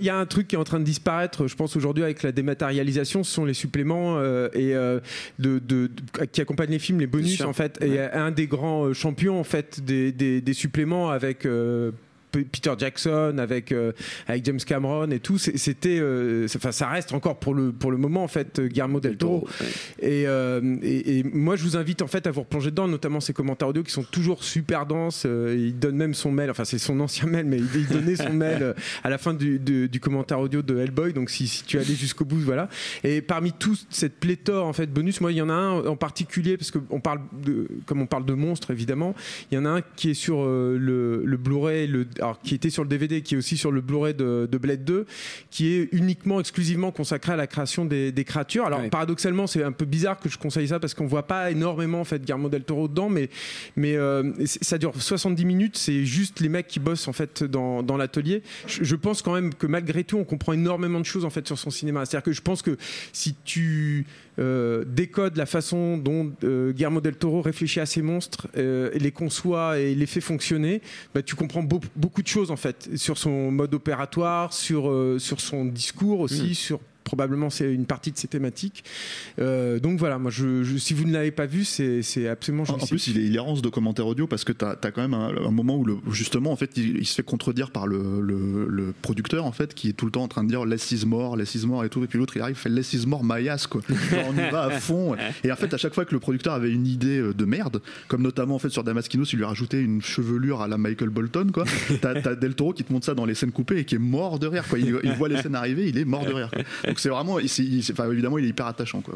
Il y a un truc qui est en train de disparaître, je pense aujourd'hui avec la dématérialisation, ce sont les suppléments euh, et euh, de, de- de- qui accompagnent les films, les bonus en fait. Et un des grands euh, champions en fait des, des- des suppléments avec euh, Peter Jackson, avec euh, avec James Cameron et tout, c'était, euh, enfin ça reste encore pour le pour le moment en fait euh, Guillermo del Toro. Et, euh, et, et moi, je vous invite en fait à vous replonger dedans, notamment ses commentaires audio qui sont toujours super denses. Euh, il donne même son mail, enfin c'est son ancien mail, mais il, donnait son mail euh, à la fin du, du- du commentaire audio de Hellboy. Donc si, si tu allé jusqu'au bout, voilà. Et parmi toute cette pléthore en fait bonus, moi il y en a un en particulier parce que on parle de, comme on parle de monstres évidemment, il y en a un qui est sur le, le Blu-ray, le, alors qui était sur le DVD, qui est aussi sur le Blu-ray de, de Blade 2, qui est uniquement exclusivement consacré à la création des, des créatures. Alors Ouais. paradoxalement, c'est un peu bizarre que je conseille ça parce qu'on voit pas énormément en fait Guillermo del Toro dedans, mais mais euh, ça dure 70 minutes. C'est juste les mecs qui bossent en fait dans, dans l'atelier. Je, je pense quand même que malgré tout, on comprend énormément de choses en fait sur son cinéma. C'est-à-dire que je pense que si tu euh, décodes la façon dont euh, Guillermo del Toro réfléchit à ses monstres, euh, et les conçoit et les fait fonctionner, bah, tu comprends beau- beaucoup de choses en fait sur son mode opératoire, sur euh, sur son discours aussi, sur probablement c'est une partie de ses thématiques. Euh, donc voilà, moi je, je- si vous ne l'avez pas vu, c'est absolument En, en plus, il est hilarant ce documentaire audio parce que t'as as quand même un, un moment où, le, justement, en fait, il, il se fait contredire par le, le- le producteur, en fait, qui est tout le temps en train de dire less is more, less is more et tout. Et puis l'autre, il arrive, il fait less is more, my ass, quoi. Genre, on y va à fond. Et en fait, à chaque fois que le producteur avait une idée euh, de merde, comme notamment, en fait, sur Damaskinos, il lui a rajouté une chevelure à la Michael Bolton, quoi. T'as as Del Toro qui te montre ça dans les scènes coupées et qui est mort de rire, quoi. Il, il voit les scènes arriver, il est mort de rire. quoi. Donc c'est vraiment, il- il- enfin, évidemment, il est hyper attachant, quoi.